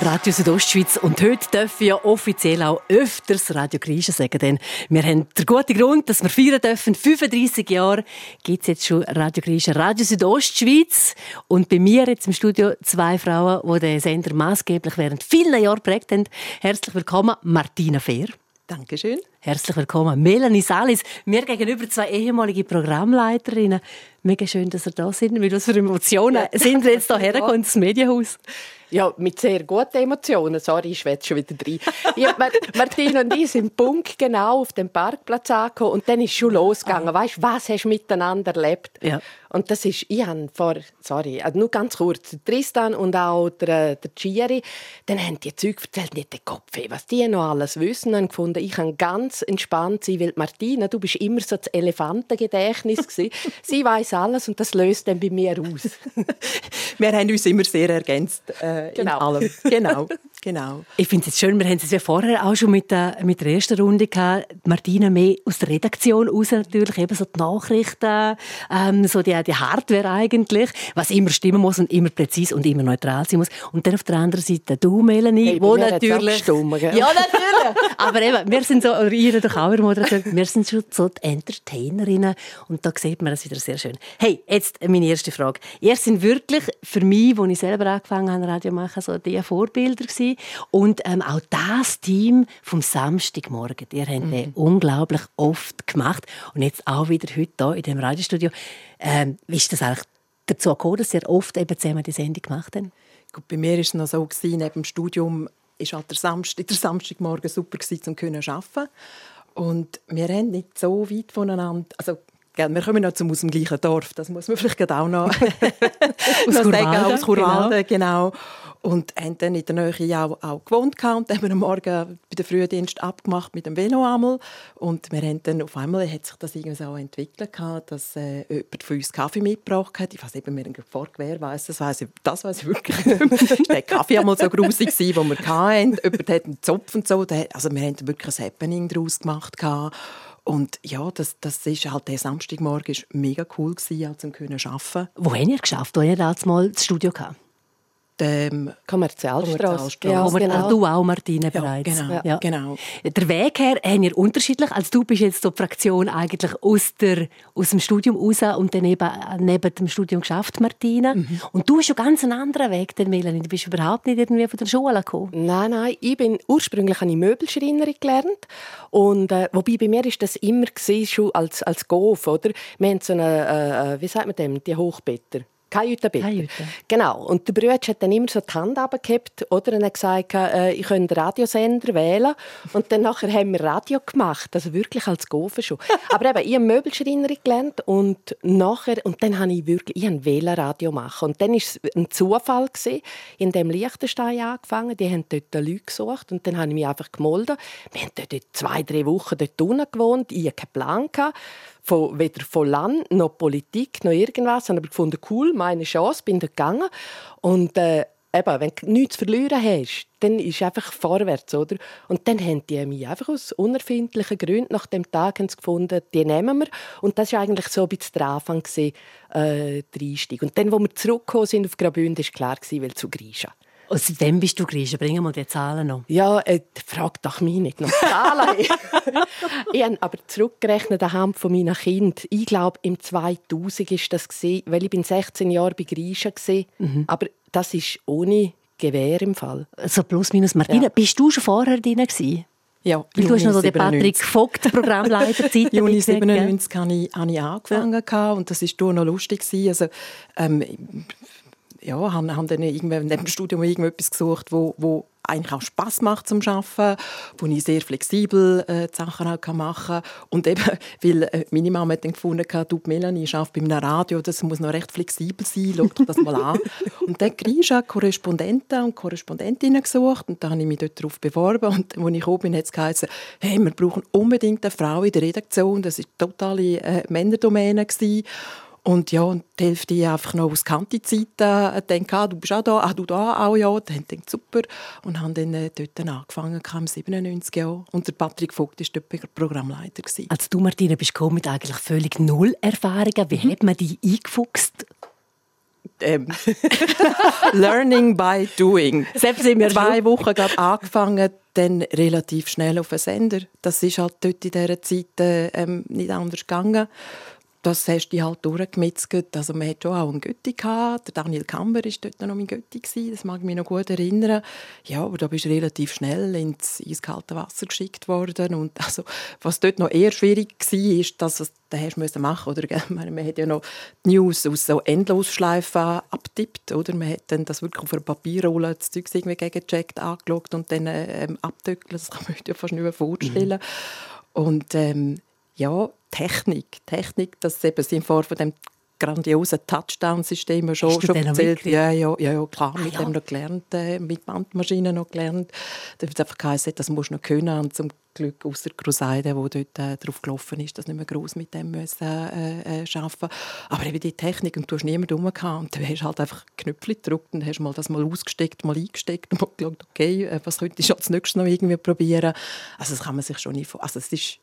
Radio Südostschweiz. Und heute dürfen wir ja offiziell auch öfters Radio Griechen sagen, denn wir haben den guten Grund, dass wir feiern dürfen. 35 Jahre gibt es jetzt schon Radio Griechen, Radio Südostschweiz. Und bei mir jetzt im Studio zwei Frauen, die den Sender maßgeblich während vielen Jahren prägt haben. Herzlich willkommen, Martina Fehr. Dankeschön. Herzlich willkommen, Melanie Salis. Mir gegenüber zwei ehemalige Programmleiterinnen. Mega schön, dass ihr da sind. Mit was für Emotionen sind wir jetzt hierher gekommen ins Medienhaus? Ja, mit sehr guten Emotionen. Sorry, ich schwätze schon wieder rein. ja, Martina und ich sind Punkt genau auf dem Parkplatz angekommen und dann ist schon losgegangen. Weißt du, was hast du miteinander erlebt? Ja. Und das ist, ich habe vor, sorry, also nur ganz kurz, Tristan und auch der, der Giri, dann haben die Zeug erzählt, nicht den Kopf, was die noch alles wissen, und gefunden, ich kann ganz entspannt sein, weil Martina, du bist immer so das Elefantengedächtnis Sie weiß alles und das löst dann bei mir aus. wir haben uns immer sehr ergänzt äh, genau. in allem. Genau. Genau. Ich finde es schön, wir haben es ja vorher auch schon mit der, mit der ersten Runde gehabt. Martina mehr aus der Redaktion raus natürlich, eben so die Nachrichten, ähm, so die, die Hardware eigentlich, was immer stimmen muss und immer präzise und immer neutral sein muss. Und dann auf der anderen Seite du, Melanie, hey, wo natürlich... Stumm, ja, natürlich! Aber eben, wir sind so, oder ihr doch auch Moderator, wir sind schon so die Entertainerinnen und da sieht man das wieder sehr schön. Hey, jetzt meine erste Frage. Ihr sind wirklich für mich, als ich selber angefangen habe, Radio machen, so die Vorbilder gewesen. Und ähm, auch das Team vom Samstagmorgen, ihr habt mhm. unglaublich oft gemacht. Und jetzt auch wieder heute hier in dem Radiostudio. Ähm, wie ist das eigentlich dazu gekommen, dass ihr oft eben zusammen die Sendung gemacht habt? Gut, bei mir war es noch so, gewesen, neben dem Studium war halt der, Samstag, der Samstagmorgen super um zu arbeiten. Und wir haben nicht so weit voneinander, also wir kommen noch zum, aus dem gleichen Dorf, das muss man vielleicht auch noch, aus noch sagen, aus Churwalden, genau. genau. Und haben dann in der Nähe auch, auch gewohnt und haben am Morgen bei der Frühdienst abgemacht mit dem Velo einmal. Und wir haben dann auf einmal hat sich das irgendwie so entwickelt, dass äh, jemand von uns Kaffee mitgebracht hat. Ich weiß eben, mir gefragt, wer weiß das, weiß ich, das weiß ich wirklich nicht der Kaffee einmal so grusig den wir hatten. Jemand hat einen Zopf und so. Also wir haben wirklich ein Happening daraus gemacht. Und ja, das, das ist halt der Samstagmorgen ist mega cool gewesen, auch zum können arbeiten. Wo habt ihr geschafft? Wo ihr damals mal das Studio gehabt? Dem Kommerzialstraße. Ja, genau. Du auch, Martine, bereits. Ja, genau, ja. genau. Der Weg her haben wir unterschiedlich. Also du bist jetzt so die Fraktion eigentlich aus, der, aus dem Studium raus und dann eben neben dem Studium geschafft, Martine. Mhm. Und du hast schon ganz einen anderen Weg, denn Melanie. Du bist überhaupt nicht irgendwie von der Schule gekommen. Nein, nein. Ich bin ursprünglich eine Möbelschreinerin gelernt. Und, äh, wobei bei mir ist das immer gewesen, schon als, als Golf, oder? Wir haben so eine, äh, wie sagt man dem, die Hochbetter. Kajüte bitte. Kajüte. Genau. Und der Brüder hat dann immer so die Hand abgehabt oder und hat gesagt, äh, ich könnte einen Radiosender wählen. Und dann nachher haben wir Radio gemacht, also wirklich als Gofen schon. Aber eben, ich habe Möbelschreinerin gelernt und nachher, und dann habe ich wirklich, ich habe Radio machen. Und dann war es ein Zufall gewesen, in dem Liechtenstein angefangen. Die haben dort Leute gesucht und dann habe ich mich einfach gemolden. Wir haben dort zwei, drei Wochen dort unten gewohnt. Ich hatte keinen Plan. Gehabt von, weder von Land noch Politik noch irgendwas. Ich habe aber gefunden, cool, meine Chance, bin da gegangen. Und äh, eben, wenn du nichts zu verlieren hast, dann ist einfach vorwärts, oder? Und dann haben die mich einfach aus unerfindlichen Gründen nach dem Tag gefunden, die nehmen wir. Und das war eigentlich so ein bisschen der Anfang, äh, der Einstieg. Und dann, als wir zurückgekommen sind auf Graubünden, war klar, weil zu Grisha. Aus wem bist du Griechen? Bringen wir die Zahlen noch. Ja, äh, frag doch mich nicht noch Zahlen. ich habe aber zurückgerechnet anhand von meinen Kindern. Ich glaube, im 2000 war das, gewesen, weil ich bin 16 Jahre bei Griechen war. Mhm. Aber das ist ohne Gewehr im Fall. So plus minus. Martina, ja. bist du schon vorher drin gewesen? Ja, Weil du hast noch so den Patrick Vogt Programmleiterzeit. Juni 97 habe ich, habe ich angefangen ja. und das war noch lustig. Also, ähm, ja, haben, haben dann irgendwann neben dem Studium irgendetwas gesucht, wo, wo eigentlich auch Spaß macht zum Arbeiten, wo ich sehr flexibel äh, die Sachen auch machen kann. Und eben, weil äh, meine Mama hat dann gefunden, du Melanie, ich arbeite bei einem Radio, das muss noch recht flexibel sein, schau dir das mal an. und dann habe ich Korrespondenten und Korrespondentinnen gesucht und dann habe ich mich dort darauf beworben und als ich gekommen bin, hat es geheißen, hey, wir brauchen unbedingt eine Frau in der Redaktion, das war totale äh, Männerdomäne. Gewesen. Und ja, und die Hälfte einfach noch aus Kanti-Zeiten äh, denkt, ah, du bist auch da, ah, du da auch, ja. Dann denkt super. Und haben dann äh, dort angefangen, kam 97 Jahre. Und der Patrick Vogt war dort Programmleiter. Gewesen. Als du, Martina, bist gekommen mit eigentlich völlig null Erfahrungen. Wie mhm. hat man die eingefuchst? ähm, Learning by doing. Selbst sind wir Zwei Wochen gerade angefangen, dann relativ schnell auf den Sender. Das ist halt dort in dieser Zeit äh, ähm, nicht anders gegangen das hast du halt durchgemitzelt. Also man hat schon auch einen Götti gehabt. Der Daniel Kamber war dort noch mein Götti. Das mag ich mich noch gut erinnern. Ja, aber da bist du relativ schnell ins eiskalte Wasser geschickt worden. Und also, was dort noch eher schwierig war, ist, dass es da hast du machen oder man hat ja noch die News aus so Endlosschleifen abtippt oder man hat dann das wirklich auf einer Papierrolle das Zeug irgendwie gegengecheckt angeschaut und dann ähm, abdöckelt das kann man sich ja fast nicht mehr vorstellen mhm. und ähm, ja, Technik. Technik, dass eben sie vor von dem grandiosen Touchdown-System schon, schon erzählt. Ja, ja, ja, ja, klar, ah, mit ja. dem noch gelernt, äh, mit Bandmaschinen noch gelernt. Da wird einfach geheißen, das musst du noch können. Und zum Glück, außer Crusader, wo dort äh, drauf gelaufen ist, dass nicht mehr groß mit dem müssen, äh, äh, arbeiten Aber eben die Technik, und du hast niemanden rum und du hast halt einfach Knöpfe gedrückt und hast mal das mal ausgesteckt, mal eingesteckt und mal geschaut, okay, äh, was könnte ich als nächstes noch irgendwie probieren. Also das kann man sich schon nicht Also es ist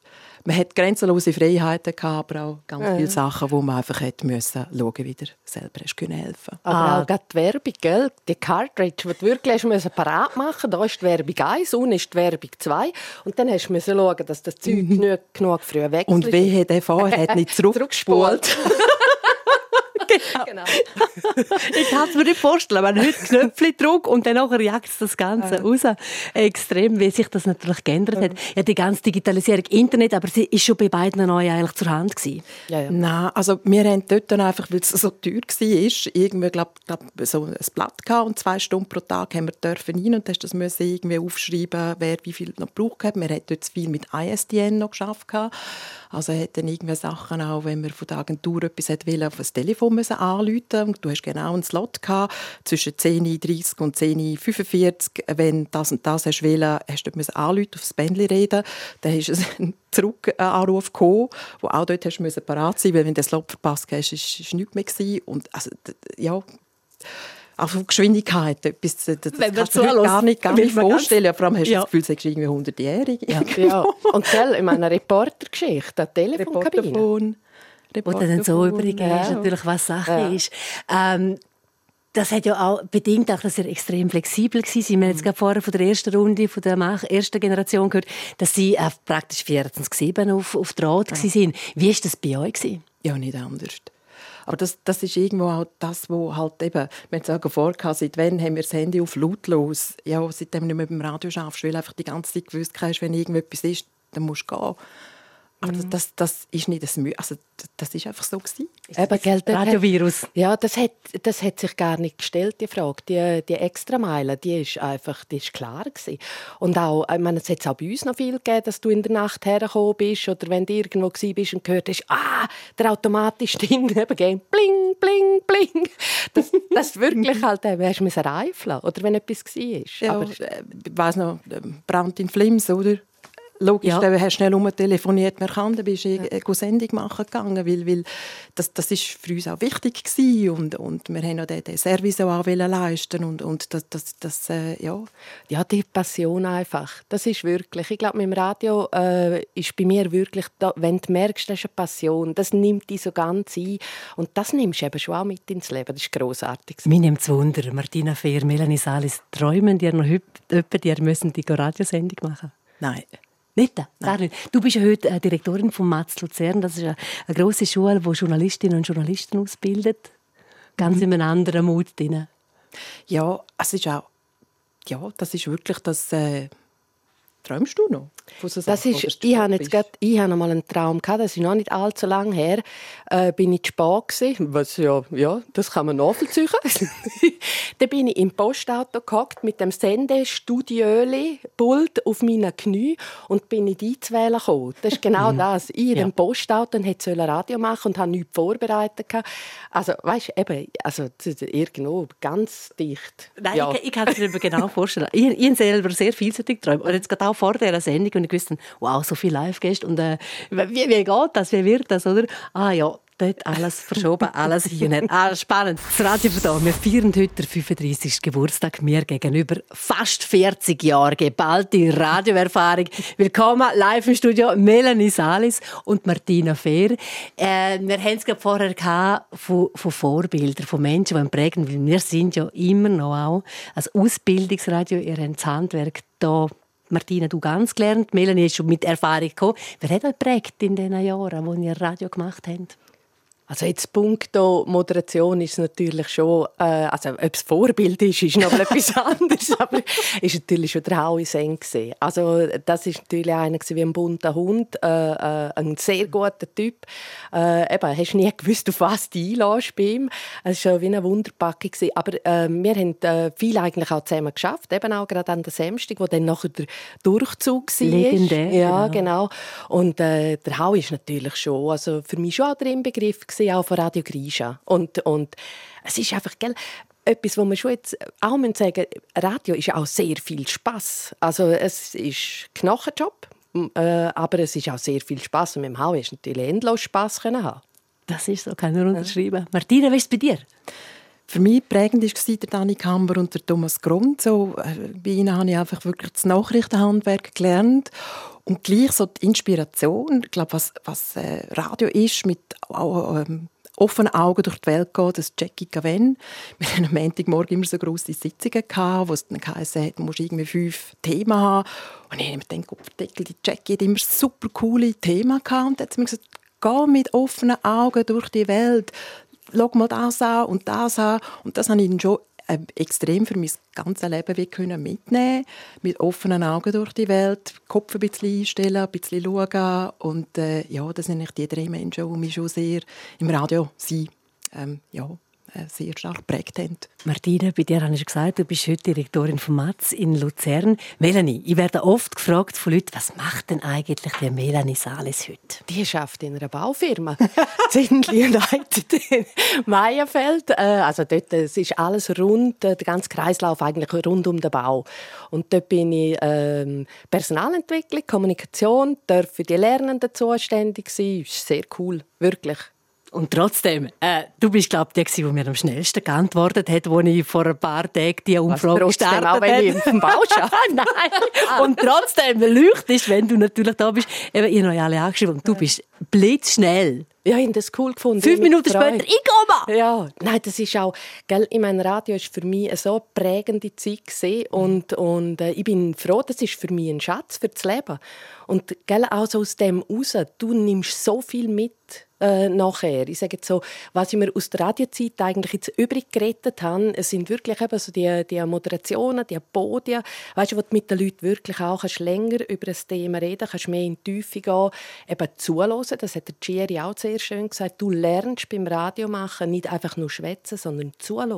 man hat grenzenlose Freiheiten gehabt, aber auch ganz ja. viele Sachen, wo man einfach hätte müssen schauen, wie du selber hast können helfen. Aber ah. auch die Werbung, gell? die Cartridge, die du wirklich hast parat machen. Da ist die Werbung 1, unten ist die Werbung 2 und dann hast du schauen, dass das Zeug mhm. genug, genug früh weg ist. Und wehe, der Fahrer hat nicht zurückgespult. genau. ich kann es mir nicht vorstellen, wenn heute Knöpfe drückt und dann jagt das Ganze ja. raus. Extrem, wie sich das natürlich geändert hat. Ja, die ganze Digitalisierung, Internet, aber sie ist schon bei beiden neu eigentlich zur Hand gewesen. Ja, ja. Nein, also wir haben dort dann einfach, weil es so teuer war, irgendwie, glaub, glaub, so ein Blatt gehabt und zwei Stunden pro Tag haben wir dürfen rein und hast das müssen irgendwie aufschreiben, wer wie viel noch gebraucht hat. Wir haben dort viel mit ISDN noch geschafft. Also hat dann irgendwie Sachen auch, wenn man von der Agentur etwas wollte, auf das Telefon müssen anrufen und du hast genau einen Slot gehabt, zwischen 10.30 und 10.45 Wenn das und das hast wollen, hast du dort anrufen, auf das Bändchen reden. Dann ist es ein Zurückanruf gekommen, wo auch dort hast du parat sein weil wenn du den Slot verpasst hast, war es nichts mehr. Gewesen. Und also, ja auch von Geschwindigkeit. Etwas, das Wenn kannst du dir gar nicht, gar nicht vorstellen. Vor allem hast du ja. das Gefühl, du irgendwie 100-jährig. Ja. ja. Und gell, in meiner Reportergeschichte, Telefonkabine. Reporterphone. Wo du dann so übergehst, ja. natürlich, was Sache ja. ist. Ähm, das hat ja auch bedingt, auch, dass ihr extrem flexibel war. Wir haben jetzt mhm. gerade vorher von der ersten Runde, von der ersten Generation gehört, dass sie äh, praktisch 24-7 auf, auf Draht ja. waren. Wie war das bei euch? Ja, nicht anders. Aber das, das ist irgendwo auch das, wo halt eben, wir haben es vorgehabt, seit wann haben wir das Handy auf lautlos? Ja, seitdem du nicht mehr beim Radio schaffst, weil einfach die ganze Zeit gewusst hast, wenn irgendetwas ist, dann musst du gehen. Aber mhm. das, das ist nicht das Mühe. Also, das ist einfach so gewesen. Eben, gell, Radiovirus. Ja, das hat, das hat sich gar nicht gestellt, die Frage. Die, die Extrameile, die ist einfach, die ist klar gewesen. Und auch, ich meine, es hat auch bei uns noch viel gegeben, dass du in der Nacht hergekommen bist oder wenn du irgendwo bist und gehört hast, ah, der automatische Stimme eben gehen, bling, bling, bling. Das, das wirklich halt, äh, hast du reifeln oder wenn etwas war. Ja, Aber, äh, ich weiss noch, Brand in Flims, oder? Logisch, ja. du hast schnell telefoniert, man kann, dann bist du ja. eine Sendung machen gegangen, weil, weil das, das ist für uns auch wichtig gewesen und, und wir haben auch den, den Service auch leisten und, und das, das, das äh, ja. Ja, die Passion einfach, das ist wirklich, ich glaube, mit dem Radio äh, ist bei mir wirklich, da, wenn du merkst, das ist eine Passion, das nimmt dich so ganz ein und das nimmst du eben schon auch mit ins Leben, das ist grossartig. Mir nimmt es Wunder, Martina Fehr, Melanie Salis, träumen die noch heute, die müssen die Radiosendung machen? Nein. Nicht? Gar nicht. Du bist ja heute äh, Direktorin von Matz Luzern. Das ist eine, eine grosse Schule, die Journalistinnen und Journalisten ausbildet. Ganz mhm. in einem anderen Mut drin. Ja, es ist auch, ja, das ist wirklich das, äh, träumst du noch? So das ist, ich habe jetzt grad, ich habe mal einen Traum gehabt, das ist noch nicht allzu lange her, äh, bin ich gewesen, was ja, ja, das kann man nachvollziehen. Dann bin ich im Postauto gehockt mit dem Sendestudiöli-Pult auf meinen Knie und bin in die einzuwählen gekommen. Das ist genau mhm. das. Ich in ja. dem Postauto und hätte Radio machen und habe nichts vorbereitet. Also, weißt du, eben, also, irgendwo ganz dicht. Nein, ja. ich, ich kann es mir genau vorstellen. Ich, ich selber sehr vielseitig geträumt. Und jetzt gerade auch vor dieser Sendung und ich wusste, wow, so viel Live-Gäste und äh, wie, wie geht das, wie wird das, oder? Ah ja, Dort alles verschoben, alles her. Ah, spannend. Das Radio von da. Wir feiern heute den 35. Geburtstag. Mir gegenüber fast 40 Jahre geballte Radioerfahrung. Willkommen live im Studio Melanie Salis und Martina Fehr. Äh, wir haben es vorher gehabt von, von Vorbildern, von Menschen, die prägen. Weil wir sind ja immer noch auch als Ausbildungsradio. Ihr habt das Handwerk da Martina, du ganz gelernt. Melanie ist schon mit Erfahrung gekommen. Wer hat euch geprägt in den Jahren, wo ihr Radio gemacht habt? Also jetzt punkto Moderation ist natürlich schon, äh, also ob es Vorbild ist, ist noch etwas anderes, aber ist natürlich schon der Howie Seng Also das ist natürlich einer wie ein bunter Hund, äh, äh, ein sehr guter Typ. Äh, eben, hast nie gewusst, auf was du einlässt bei ihm. Es war wie eine Wunderpacke Aber äh, wir haben äh, viel eigentlich auch zusammen geschafft, eben auch gerade an der Samstag, wo dann nachher der Durchzug war. Legendär. Ja, genau. genau. Und äh, der Howie ist natürlich schon, also für mich schon auch der Inbegriff gewesen, auch von Radio Grisha. Und, und es ist einfach, gell, etwas, wo man schon jetzt auch sagen Radio ist auch sehr viel Spaß. Also es ist Knochenjob, äh, aber es ist auch sehr viel Spaß. Und mit dem Hau ist natürlich endlos Spaß haben. Das ist so, kann ich unterschreiben. Martina, wie ist es bei dir? Für mich prägend war der Dani Kamber und der Thomas Grund. So, äh, bei ihnen habe ich einfach wirklich das Nachrichtenhandwerk gelernt und gleich so die Inspiration, ich glaube, was, was äh, Radio ist, mit ähm, offenen Augen durch die Welt gehen, das Jackie Gaven. Wir hatten am Montagmorgen immer so grosse Sitzungen, wo es dann geheißen hat, du musst irgendwie fünf Themen haben. Und ich habe mir gedacht, die Jackie hat immer super coole Themen gehabt. Und dann hat sie mir gesagt, geh mit offenen Augen durch die Welt. Schau mal das an und das an. Und das habe ich dann schon extrem für mein ganzes Leben wie können mitnehmen. Mit offenen Augen durch die Welt, Kopf ein bisschen einstellen, ein bisschen schauen. Und äh, ja, das sind nicht die drei Menschen, die mich schon sehr im Radio sind. Ähm, ja, sehr stark geprägt haben. Martina, bei dir habe ich gesagt, du bist heute Direktorin von Matz in Luzern. Melanie, ich werde oft gefragt von Leuten, was macht denn eigentlich die Melanie Sales heute? Die schafft in einer Baufirma. Zindli leitet Meierfeld. Äh, also dort es ist alles rund, äh, der ganze Kreislauf eigentlich rund um den Bau. Und dort bin ich ähm, Personalentwicklung, Kommunikation, darf für die Lernenden zuständig sein. Ist sehr cool, wirklich. Und trotzdem, äh, du bist, glaube ich, die, die mir am schnellsten geantwortet hat, als ich vor ein paar Tagen die Umfrage gestartet habe. wenn ich im Bau Nein. Und trotzdem leuchtest, wenn du natürlich da bist. Eben, ich habe alle angeschrieben und du bist blitzschnell. Ja, ich habe das cool gefunden. Fünf Minuten später, ich komme! Ja, nein, das ist auch, gell, ich meine, Radio ist für mich eine so prägende Zeit gewesen und, und äh, ich bin froh, das ist für mich ein Schatz für das Leben. Und gell, auch so aus dem raus, du nimmst so viel mit äh, nachher. Ich sage jetzt so, was ich mir aus der Radiozeit eigentlich jetzt übrig gerettet habe, es sind wirklich eben so die, die Moderationen, die Podien, weißt du, wo du mit den Leuten wirklich auch kannst länger über ein Thema reden kannst, mehr in die Tiefe gehen, eben zuhören. Das hat der Thierry auch sehr schön gesagt. Du lernst beim Radio machen nicht einfach nur schwätzen, sondern zuhören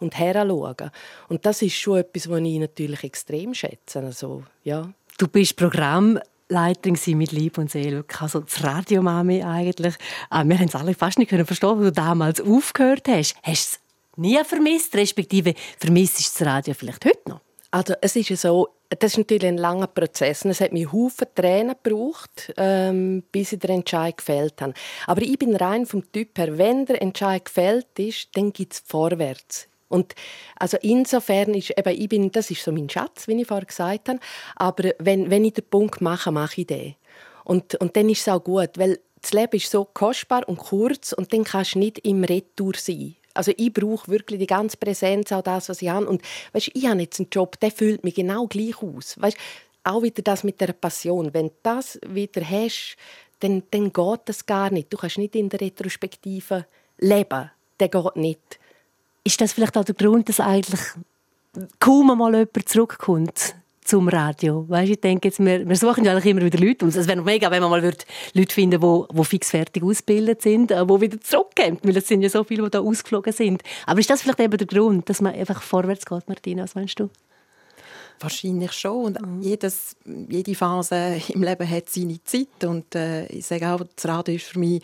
und heranschauen. Und das ist schon etwas, was ich natürlich extrem schätze. Also, ja. Du bist Programm Leiterin mit Liebe und Seele. Also das Radiomami eigentlich. Ah, wir haben es alle fast nicht verstehen, wo du damals aufgehört hast. Hast du es nie vermisst, respektive vermisst ist das Radio vielleicht heute noch? Also es ist so, das ist natürlich ein langer Prozess. Es hat mir Haufen Tränen gebraucht, ähm, bis ich den Entscheid gefällt habe. Aber ich bin rein vom Typ her, wenn der Entscheid gefällt ist, dann geht es vorwärts. Und also insofern ist eben, ich bin, das ist so mein Schatz, wie ich vorher gesagt habe. Aber wenn, wenn ich den Punkt mache, mache ich den. Und, und dann ist es auch gut, weil das Leben ist so kostbar und kurz und dann kannst du nicht im Retour sein. Also ich brauche wirklich die ganze Präsenz, auch das, was ich habe. Und weißt, ich habe jetzt einen Job, der fühlt mich genau gleich aus. Weißt, auch wieder das mit der Passion. Wenn du das wieder hast, dann, dann geht das gar nicht. Du kannst nicht in der Retrospektive leben. Das geht nicht. Ist das vielleicht auch der Grund, dass eigentlich kaum mal jemand zurückkommt zum Radio? Weißt, ich denke jetzt, wir, wir suchen ja eigentlich immer wieder Leute. Und es wäre mega, wenn man mal Leute finden würde, die, die fixfertig ausgebildet sind, die äh, wieder zurückkommen. Weil es sind ja so viele, die da ausgeflogen sind. Aber ist das vielleicht eben der Grund, dass man einfach vorwärts geht, Martina? Was meinst du? Wahrscheinlich schon. Und jedes, jede Phase im Leben hat seine Zeit. Und äh, ich sage auch, das Radio ist für mich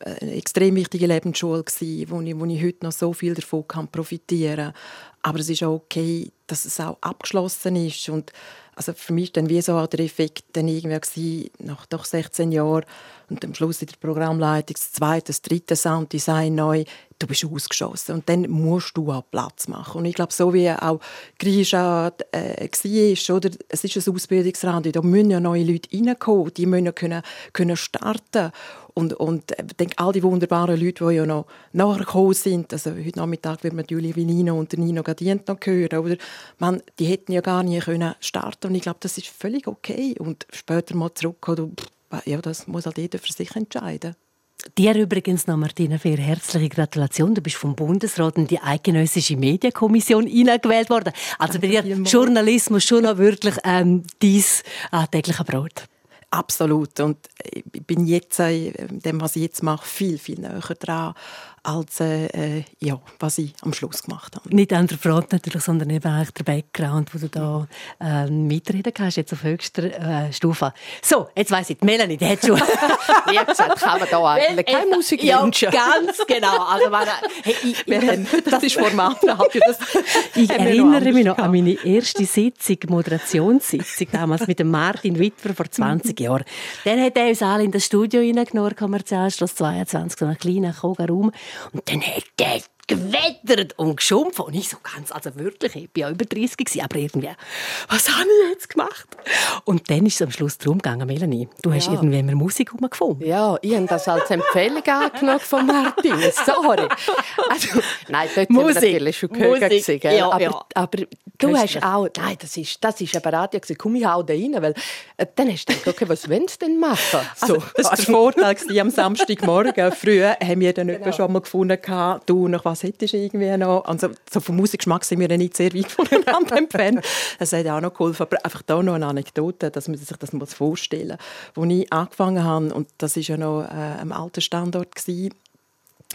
eine extrem wichtige Lebensschule gewesen, wo ich, wo ich heute noch so viel davon kann profitieren kann. Aber es ist auch okay, dass es auch abgeschlossen ist und Also für mich war dann wie so der Effekt dann irgendwie gewesen, nach doch 16 Jahren und am Schluss in der Programmleitung das zweite, das dritte Sounddesign neu, du bist ausgeschossen. Und dann musst du auch Platz machen. Und ich glaube, so wie auch Grisha äh, war, es ist ein Ausbildungsradio, da müssen ja neue Leute reinkommen, die müssen ja können, können starten. Und, und äh, ich denke, all die wunderbaren Leute, die ja noch nachher gekommen sind, also heute Nachmittag wird man Julia Vinino und Nino Gadient noch hören, oder? Man, die hätten ja gar können starten. Und ich glaube, das ist völlig okay. Und später mal zurückkommen, ja, das muss halt jeder für sich entscheiden. Dir übrigens noch, Martina Fehr, herzliche Gratulation. Du bist vom Bundesrat in die eidgenössische Medienkommission eingewählt worden. Also bei dir Journalismus schon noch wirklich ähm, dein äh, täglicher Brot. Absolut. Und ich bin jetzt, äh, dem, was ich jetzt mache, viel, viel näher dran als äh, ja, was ich am Schluss gemacht habe. Nicht an der Front natürlich, sondern eben auch der Background, wo du da äh, mitreden kannst, jetzt auf höchster äh, Stufe. So, jetzt weiss ich, Melanie, die hat schon... Wie gesagt, kann man da eigentlich keine Musik ja, wünschen. ganz genau. Also, meine, hey, ich, Wir haben, das ist Format. ich erinnere mich noch an meine erste Sitzung, Moderationssitzung, damals mit dem Martin Wittwer vor 20 Jahren. Dann hat er uns alle in das Studio reingenommen, Kommerzialstrasse 22, so einen kleinen Koga-Raum. Und dann hat der gewettert und geschumpft. Und ich so ganz, also wirklich, ich war ja über 30 gewesen, aber irgendwie, was habe ich jetzt gemacht? Und dann ist es am Schluss darum gegangen, Melanie, du hast Ja. irgendwie immer Musik gefunden. Ja, ich habe das als Empfehlung angenommen von Martin. Sorry. Also, nein, dort sind wir Musik. natürlich schon gehört. Musik. gewesen? Ja, aber, ja. aber du Köstlich. hast auch... Nein, das ist, das ist eben Radio. gewesen. Komm, ich hau da rein. Weil, äh, dann hast du gedacht, okay, was wollen sie denn machen? So. Also, das war der Vorteil am Samstagmorgen. Früher haben wir dann genau. schon mal gefunden, du, nach was hättest du irgendwie noch? Also, so vom Musikgeschmack sind wir dann nicht sehr weit voneinander entfernt. Das hat auch noch geholfen. Aber einfach da noch eine Anekdote, dass man sich das mal vorstellen muss. Als ich angefangen habe, und das war ja noch äh, am alten Standort, gewesen,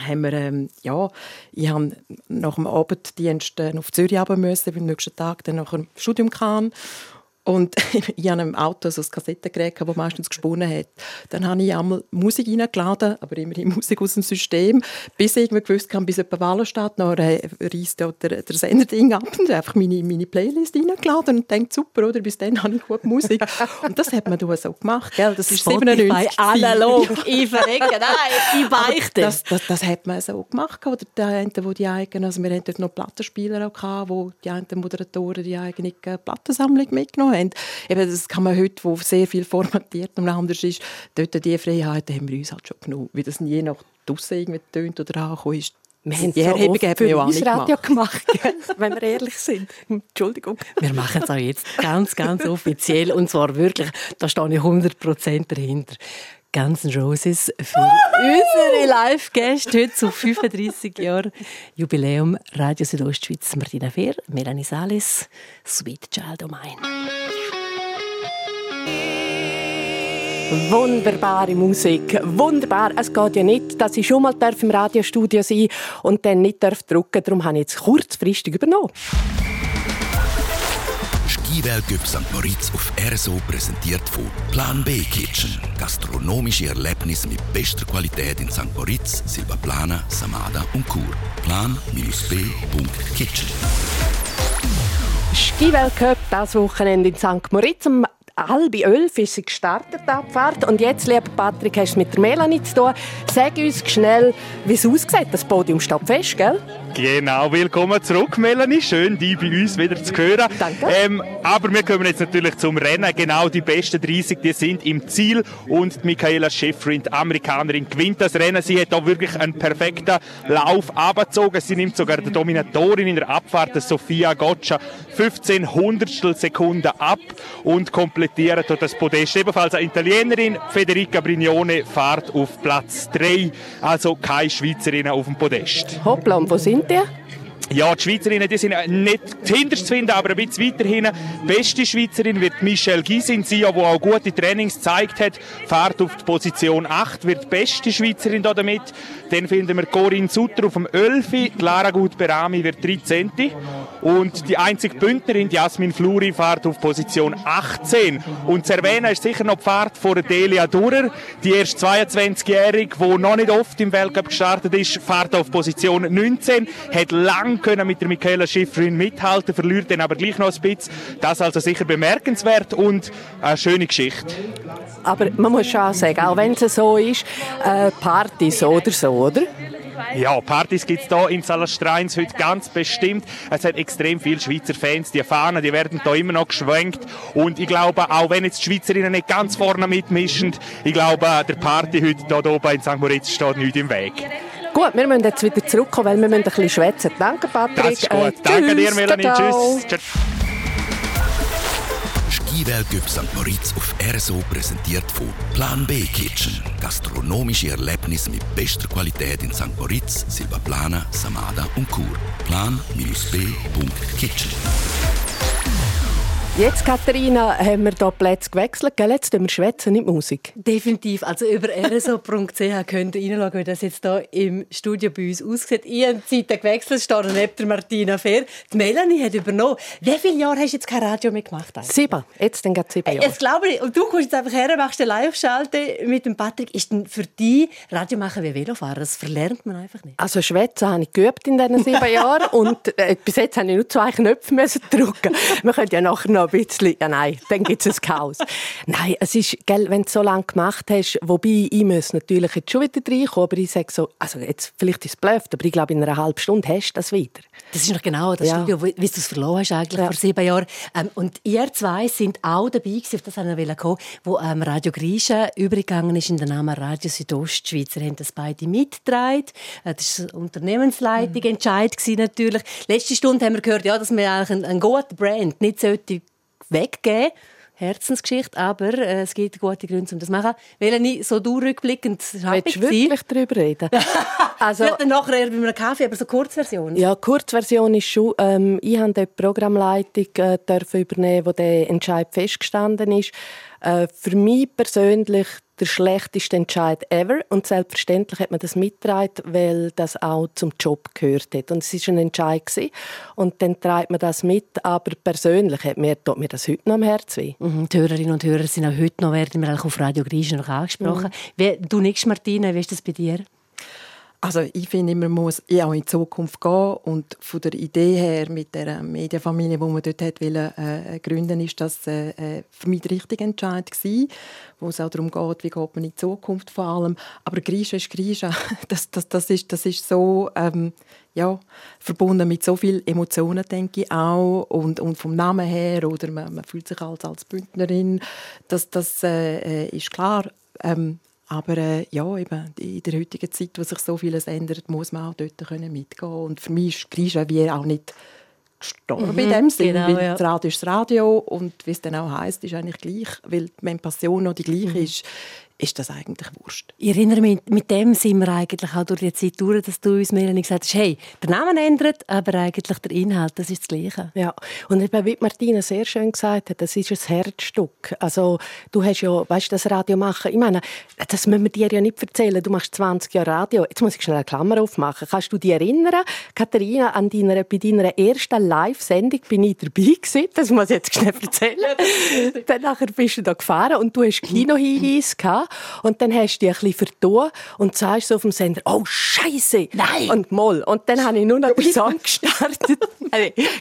haben wir, ähm, ja, ich habe nach dem Abenddienst äh, auf Zürich runter müssen, am nächsten Tag dann noch ein Studium kam. Und ich hatte im Auto so ein Kassettengerät, das meistens gesponnen hat. Dann habe ich einmal Musik reingeladen, aber immer die Musik aus dem System, bis ich irgendwie gewusst habe, bis jemand Wahlen steht, dann reisst der, der, der Senderding ab und einfach meine, meine Playlist reingeladen und denkt, super, oder? Bis dann habe ich gute Musik. Und das hat man da so gemacht, gell? Das ist Spotify 97 analog. ich verrecke, nein, ich beichte. das, das, das hat man so gemacht. Oder die einen, wo die eigenen, also wir hatten dort noch Plattenspieler auch gehabt, wo die einen Moderatoren die eigene Plattensammlung mitgenommen haben. Eben, das kann man heute, wo sehr viel formatiert und anders ist, dort die Freiheit haben wir uns halt schon genommen. Wie das je nach draussen irgendwie tönt oder angekommen ist. Wir haben die so Erhebung haben wir ja auch nicht Radio gemacht. wenn wir ehrlich sind. Entschuldigung. Wir machen es auch jetzt ganz, ganz offiziell. Und zwar wirklich, da stehe ich 100% dahinter. Guns N' Roses für unsere Live-Gäste heute zu 35 Jahren Jubiläum Radio Südostschweiz. Martina Fehr, Melanie Salis, Sweet Child O' Mine. Wunderbare Musik, wunderbar. Es geht ja nicht, dass ich schon mal darf im Radiostudio sein und dann nicht darf drücken. Darum habe ich jetzt kurzfristig übernommen. Skiweltcup St. Moritz auf RSO präsentiert von Plan B Kitchen. Gastronomische Erlebnisse mit bester Qualität in St. Moritz, Silvaplana, Samada und Chur. Plan-b.kitchen. Skiweltcup das Wochenende in St. Moritz. Um halb elf ist sie gestartet, die Abfahrt. Und jetzt, lieber Patrick, hast du mit der Melanie zu tun. Sag uns schnell, wie es aussieht. Das Podium steht fest, gell? Genau, willkommen zurück, Melanie. Schön, dich bei uns wieder zu hören. Danke. Ähm, aber wir kommen jetzt natürlich zum Rennen. Genau, die besten 30, die sind im Ziel. Und die Michaela Schifrin, die Amerikanerin, gewinnt das Rennen. Sie hat da wirklich einen perfekten Lauf abgezogen. Sie nimmt sogar der Dominatorin in der Abfahrt, Sofia Goccia, 15 Hundertstel Sekunden ab und komplettiert dort das Podest. Ebenfalls eine Italienerin, Federica Brignone, fährt auf Platz 3. Also keine Schweizerinnen auf dem Podest. Hoppla, und wo sind die? Ja, die Schweizerinnen, die sind nicht hinterst zu finden, aber ein bisschen weiter hinten. Beste Schweizerin wird Michelle Gysin sein, die auch gute Trainings gezeigt hat. Fährt auf die Position 8, wird die beste Schweizerin da damit. Dann finden wir Corinne Sutter auf dem 11. Die Lara Gut-Berami wird 13. Und die einzige Bündnerin, die Jasmin Fluri, fährt auf Position 18. Und zu erwähnen ist sicher noch die Fahrt von Delia Durer, die erst 22-Jährige, die noch nicht oft im Weltcup gestartet ist, fährt auf Position 19, hat lang können mit der Michaela Schifferin mithalten, verliert dann aber gleich noch ein bisschen. Das also sicher bemerkenswert und eine schöne Geschichte. Aber man muss schon sagen, auch wenn es so ist, äh, Party so oder so, oder? Ja, Partys gibt es hier in Salastreins heute ganz bestimmt. Es hat extrem viele Schweizer Fans. Die Fahnen, die werden hier immer noch geschwenkt. Und ich glaube, auch wenn jetzt die Schweizerinnen nicht ganz vorne mitmischen, ich glaube, der Party heute hier oben in St. Moritz steht nicht im Weg. Gut, wir müssen jetzt wieder zurückkommen, weil wir müssen ein bisschen schwätzen. Danke, Patrick. Das ist gut. Äh, Danke dir, Melanie. Tschüss. Skiweltcup St. Moritz auf RSO präsentiert von Plan B Kitchen. Gastronomische Erlebnis mit bester Qualität in St. Moritz, Silvaplana, Samada und Chur. Plan-b.kitchen. Jetzt, Katharina, haben wir hier Plätze gewechselt. Gell? Jetzt wir schwätzen, nicht Musik. Definitiv. Also über rso.ch könnt ihr reinschauen, wie das jetzt hier im Studio bei uns aussieht. Ich habe die Zeit gewechselt, stehe neben der Martina Fehr. Die Melanie hat übernommen. Wie viele Jahre hast du jetzt kein Radio mehr gemacht? Eigentlich? Sieben. Jetzt dann geht sieben Jahre. Jetzt glaube ich. Und du kommst jetzt einfach her, machst eine Live-Schalte mit dem Patrick. Ist denn für dich Radio machen wie Velofahren? Das verlernt man einfach nicht. Also schwätzen habe ich geübt in diesen sieben Jahren. Und äh, bis jetzt habe ich nur zwei Knöpfe drücken. Wir können ja nachher noch ein bisschen, ja nein, dann gibt es ein Chaos. nein, es ist, gell, wenn du so lange gemacht hast, wobei ich muss natürlich jetzt schon wieder reinkommen, aber ich sage so, also jetzt, vielleicht ist es blöft, aber ich glaube, in einer halben Stunde hast du das wieder. Das ist noch genau das ja. Studio, wie du es verloren hast eigentlich ja. vor sieben Jahren. Ähm, und ihr zwei sind auch dabei gewesen, auf das wollte ich kommen, wo ähm, Radio Griechen übergegangen ist in den Namen Radio Südostschweiz. Ihr habt das beide mitgetragen. Äh, das war Unternehmensleitung mhm. Entscheid natürlich. Letzte Stunde haben wir gehört, ja, dass man eigentlich einen, einen guten Brand nicht sollte weggeben Herzensgeschichte, aber äh, es gibt gute Gründe, um das zu machen. Weil ich so durchblickend Willst du wirklich darüber reden? also, ja, dann nachher eher bei einem Kaffee, aber so Kurzversion. Ja, Kurzversion ist schon, ähm, ich habe die Programmleitung äh, dürfen übernehmen, wo der Entscheid festgestanden ist. Äh, für mich persönlich der schlechteste Entscheid ever. Und selbstverständlich hat man das mitgetragen, weil das auch zum Job gehört hat. Und es war ein Entscheid. Gewesen. Und dann trägt man das mit. Aber persönlich hat mir, tut mir das heute noch am Herzen weh. Mhm, die Hörerinnen und Hörer sind auch heute noch, werden wir auch auf Radio Griechen noch angesprochen. Mhm. Wie, du nicht, Martina, wie ist das bei dir? Also ich finde, man muss ja auch in die Zukunft gehen und von der Idee her mit der Medienfamilie, die man dort hat wollen, äh, gründen, ist das äh, äh, für mich der richtige Entscheid gewesen, wo es auch darum geht, wie geht man in die Zukunft vor allem. Aber Grisha ist Grisha. Das, das, das, ist, das ist so ähm, ja, verbunden mit so vielen Emotionen, denke ich auch. Und, und vom Namen her, oder man, man fühlt sich als, als Bündnerin, das, das äh, äh ist klar. Ähm, aber äh, ja, eben, in der heutigen Zeit, wo sich so vieles ändert, muss man auch dort können mitgehen Und für mich ist wie auch nicht gestorben mhm, in dem Sinne, genau, weil ja. das Radio ist das Radio und wie es dann auch heisst, ist eigentlich gleich, weil meine Passion noch die gleiche mhm. ist ist das eigentlich wurscht. Ich erinnere mich, mit dem sind wir eigentlich auch durch die Zeit durch, dass du uns Melanie gesagt hast, hey, der Name ändert, aber eigentlich der Inhalt, das ist das Gleiche. Ja, und eben, wie Martina sehr schön gesagt hat, das ist ein Herzstück. Also du hast ja, weißt das Radio machen, ich meine, das müssen wir dir ja nicht erzählen, du machst 20 Jahre Radio, jetzt muss ich schnell eine Klammer aufmachen. Kannst du dich erinnern, Katharina, an deiner, bei deiner ersten Live-Sendung bin ich dabei gewesen, das muss ich jetzt schnell erzählen. Dann nachher bist du da gefahren und du hast Kinohinweis gehabt und dann hast du dich ein bisschen vertan und sagst so auf dem Sender, oh Scheiße! Nein! Und Moll. Und dann habe ich nur noch den Song gestartet.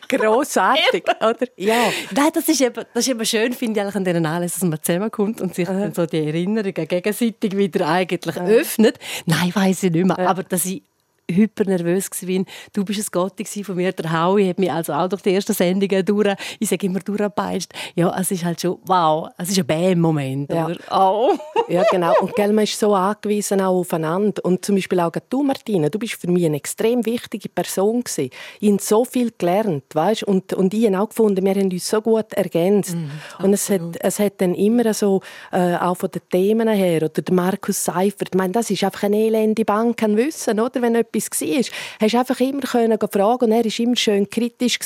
Grossartig, oder? Ja. Nein, das ist eben, das ist eben schön, finde ich, an diesen Anlässen, dass man zusammenkommt und sich dann so die Erinnerungen gegenseitig wieder eigentlich öffnet. Nein, weiß ich nicht mehr. Aber dass ich hyper nervös war. Du bist ein Gotti von mir. Der Howie hat mich also auch durch die ersten Sendungen durch, ich sage immer durchgepeitscht. Ja, es ist halt schon, wow, es ist ein Bam-Moment. Ja. Oh. ja, genau. Und gell, man ist so angewiesen auch aufeinander. Und zum Beispiel auch du, Martina, du bist für mich eine extrem wichtige Person gewesen. Ich habe so viel gelernt, weißt? Und, und ich habe auch gefunden, wir haben uns so gut ergänzt. Mm, und es hat, es hat dann immer so, äh, auch von den Themen her, oder der Markus Seifert, ich meine, das ist einfach eine elende Bank an Wissen, oder? Wenn etwas war, hast du einfach immer können fragen und er war immer schön kritisch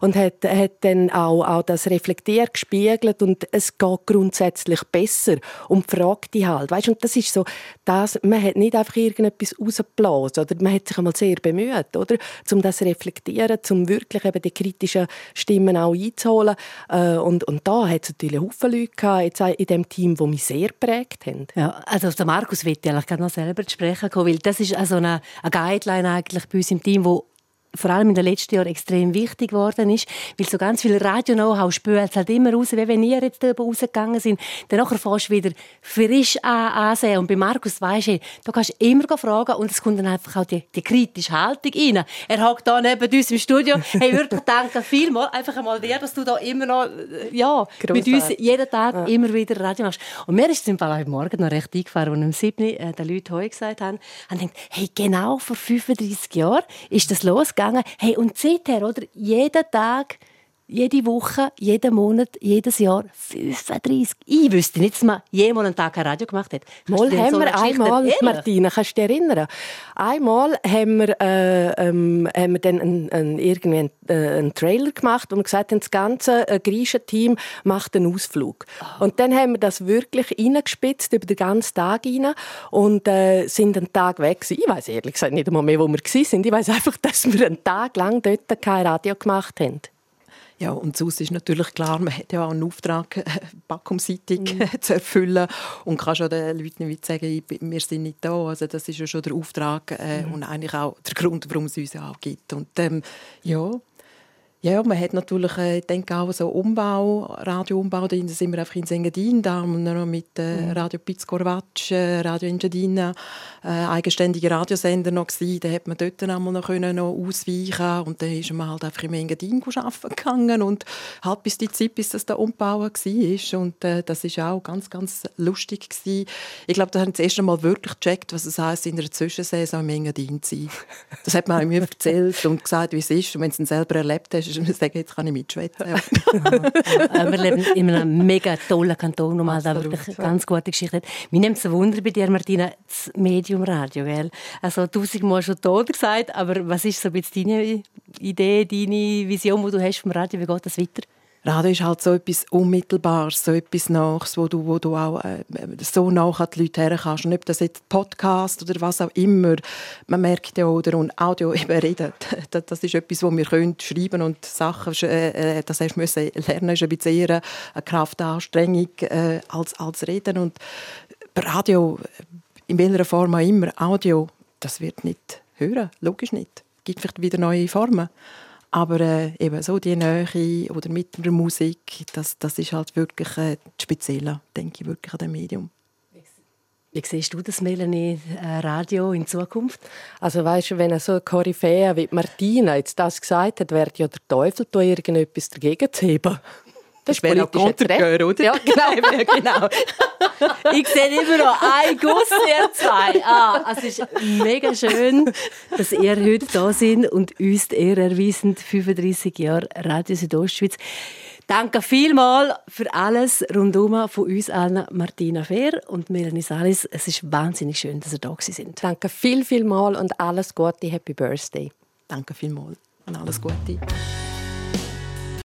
und hat, hat dann auch, auch das reflektiert, gespiegelt und es geht grundsätzlich besser und fragt die halt. Weißt, und das ist so, das, man hat nicht einfach irgendetwas rausgeblasen oder man hat sich einmal sehr bemüht, oder, um das zu reflektieren, um wirklich eben die kritischen Stimmen auch einzuholen äh, und, und da hat es natürlich Haufen Leute gehabt, jetzt in dem Team, die mich sehr geprägt haben. Ja, also der Markus wird ja eigentlich noch selber zu sprechen kommen, weil das ist also eine, eine Guideline eigentlich bei uns im Team, wo vor allem in den letzten Jahren extrem wichtig geworden ist, weil so ganz viel Radio-Know-how spült halt immer raus, wie wenn ihr jetzt rausgegangen sind, dann nachher fährst du wieder frisch an, ansehen. Und bei Markus weisst du, da kannst du immer fragen und es kommt dann einfach auch die, die kritische Haltung rein. Er hockt da neben uns im Studio. Hey, wirklich danke vielmals, einfach einmal dir, dass du da immer noch, äh, ja, mit uns jeden Tag ja. immer wieder Radio machst. Und mir ist es im Fall heute Morgen noch recht eingefahren, als am 7. Äh, den Leuten heute gesagt haben, haben gedacht, hey, genau vor 35 Jahren ist das losgegangen. Hey, und seither, oder? Jeden Tag jede Woche, jeden Monat, jedes Jahr 35. Ich wüsste nicht, dass man jemals einen Tag ein Radio gemacht hat. Mal haben so wir einmal, erzählen? Martina, kannst du dich erinnern? Einmal haben wir, äh, ähm, haben wir dann einen, einen, irgendwie einen, äh, einen Trailer gemacht und gesagt, das ganze äh, Griechen-Team macht einen Ausflug. Oh. Und dann haben wir das wirklich reingespitzt über den ganzen Tag rein und äh, sind einen Tag weg gewesen. Ich weiß ehrlich gesagt nicht einmal mehr, wo wir waren. Ich weiß einfach, dass wir einen Tag lang dort kein Radio gemacht haben. Ja, und sonst ist natürlich klar, man hat ja auch einen Auftrag, backkumseitig mhm. zu erfüllen und kann schon den Leuten nicht sagen, wir sind nicht da. Also das ist ja schon der Auftrag äh, mhm. und eigentlich auch der Grund, warum es uns auch gibt. Und ähm, ja, ja, man hat natürlich, äh, ich denke auch so Umbau, Radioumbau, da sind wir einfach in Sengadin, da haben wir noch mit äh, mhm. Radio Pizkorvatsch, äh, Radio Engadina, äh, eigenständige Radiosender noch gewesen. Da hat man dort einmal noch, können noch ausweichen und dann ist man halt einfach im Engadin arbeiten gegangen und halt bis die Zeit, bis das da umbauen war. Und äh, das ist auch ganz, ganz lustig gewesen. Ich glaube, da haben sie das erste Mal wirklich gecheckt, was es heisst, in einer Zwischensaison im Engadin zu sein. Das hat man mir erzählt und gesagt, wie es ist. Und wenn du es selber erlebt hast, ist sagen, jetzt kann ich mitschwätzen. Ja. wir leben in einem mega tollen Kanton, wo man da wirklich eine ganz gute Geschichte hat. Mir nimmt es ein Wunder bei dir, Martina, das Mediumradio, gell? Also tausendmal schon tot gesagt, aber was ist so ein bisschen deine Idee, deine Vision, die du hast vom Radio? Wie geht das weiter? Radio ist halt so etwas Unmittelbares, so etwas Nachs, wo du, wo du auch äh, so nach an die Leute her kannst. Und ob das jetzt Podcast oder was auch immer, man merkt ja, oder und Audio eben reden, das, ist etwas, wo wir können schreiben und Sachen, äh, äh, das hast müssen lernen, ist ein bisschen eher eine Kraftanstrengung äh, als, als Reden. Und Radio, in welcher Form auch immer, Audio, das wird nicht hören, logisch nicht. Es gibt vielleicht wieder neue Formen. Aber äh, eben so die Nähe oder mit der Musik, das, das ist halt wirklich äh, speziell, denke ich, wirklich an dem Medium. Wie siehst du das, Melanie, äh, Radio in Zukunft? Also weißt du, wenn so eine Koryphäe wie Martina jetzt das gesagt hat, wäre ja der Teufel da irgendetwas dagegen zu heben. Das ist auch Kontergehör, oder? Ja, genau. genau. ich sehe immer noch ein Guss, ihr zwei. Ah, es ist mega schön, dass ihr heute da sind und uns die Ehre erweisen, 35 Jahre Radio Südostschweiz. Danke vielmals für alles rundum von uns allen, Martina Fehr und Melanie Salis. Es ist wahnsinnig schön, dass ihr da sind. Danke viel, viel mal und alles Gute. Happy Birthday. Danke vielmals und alles Gute.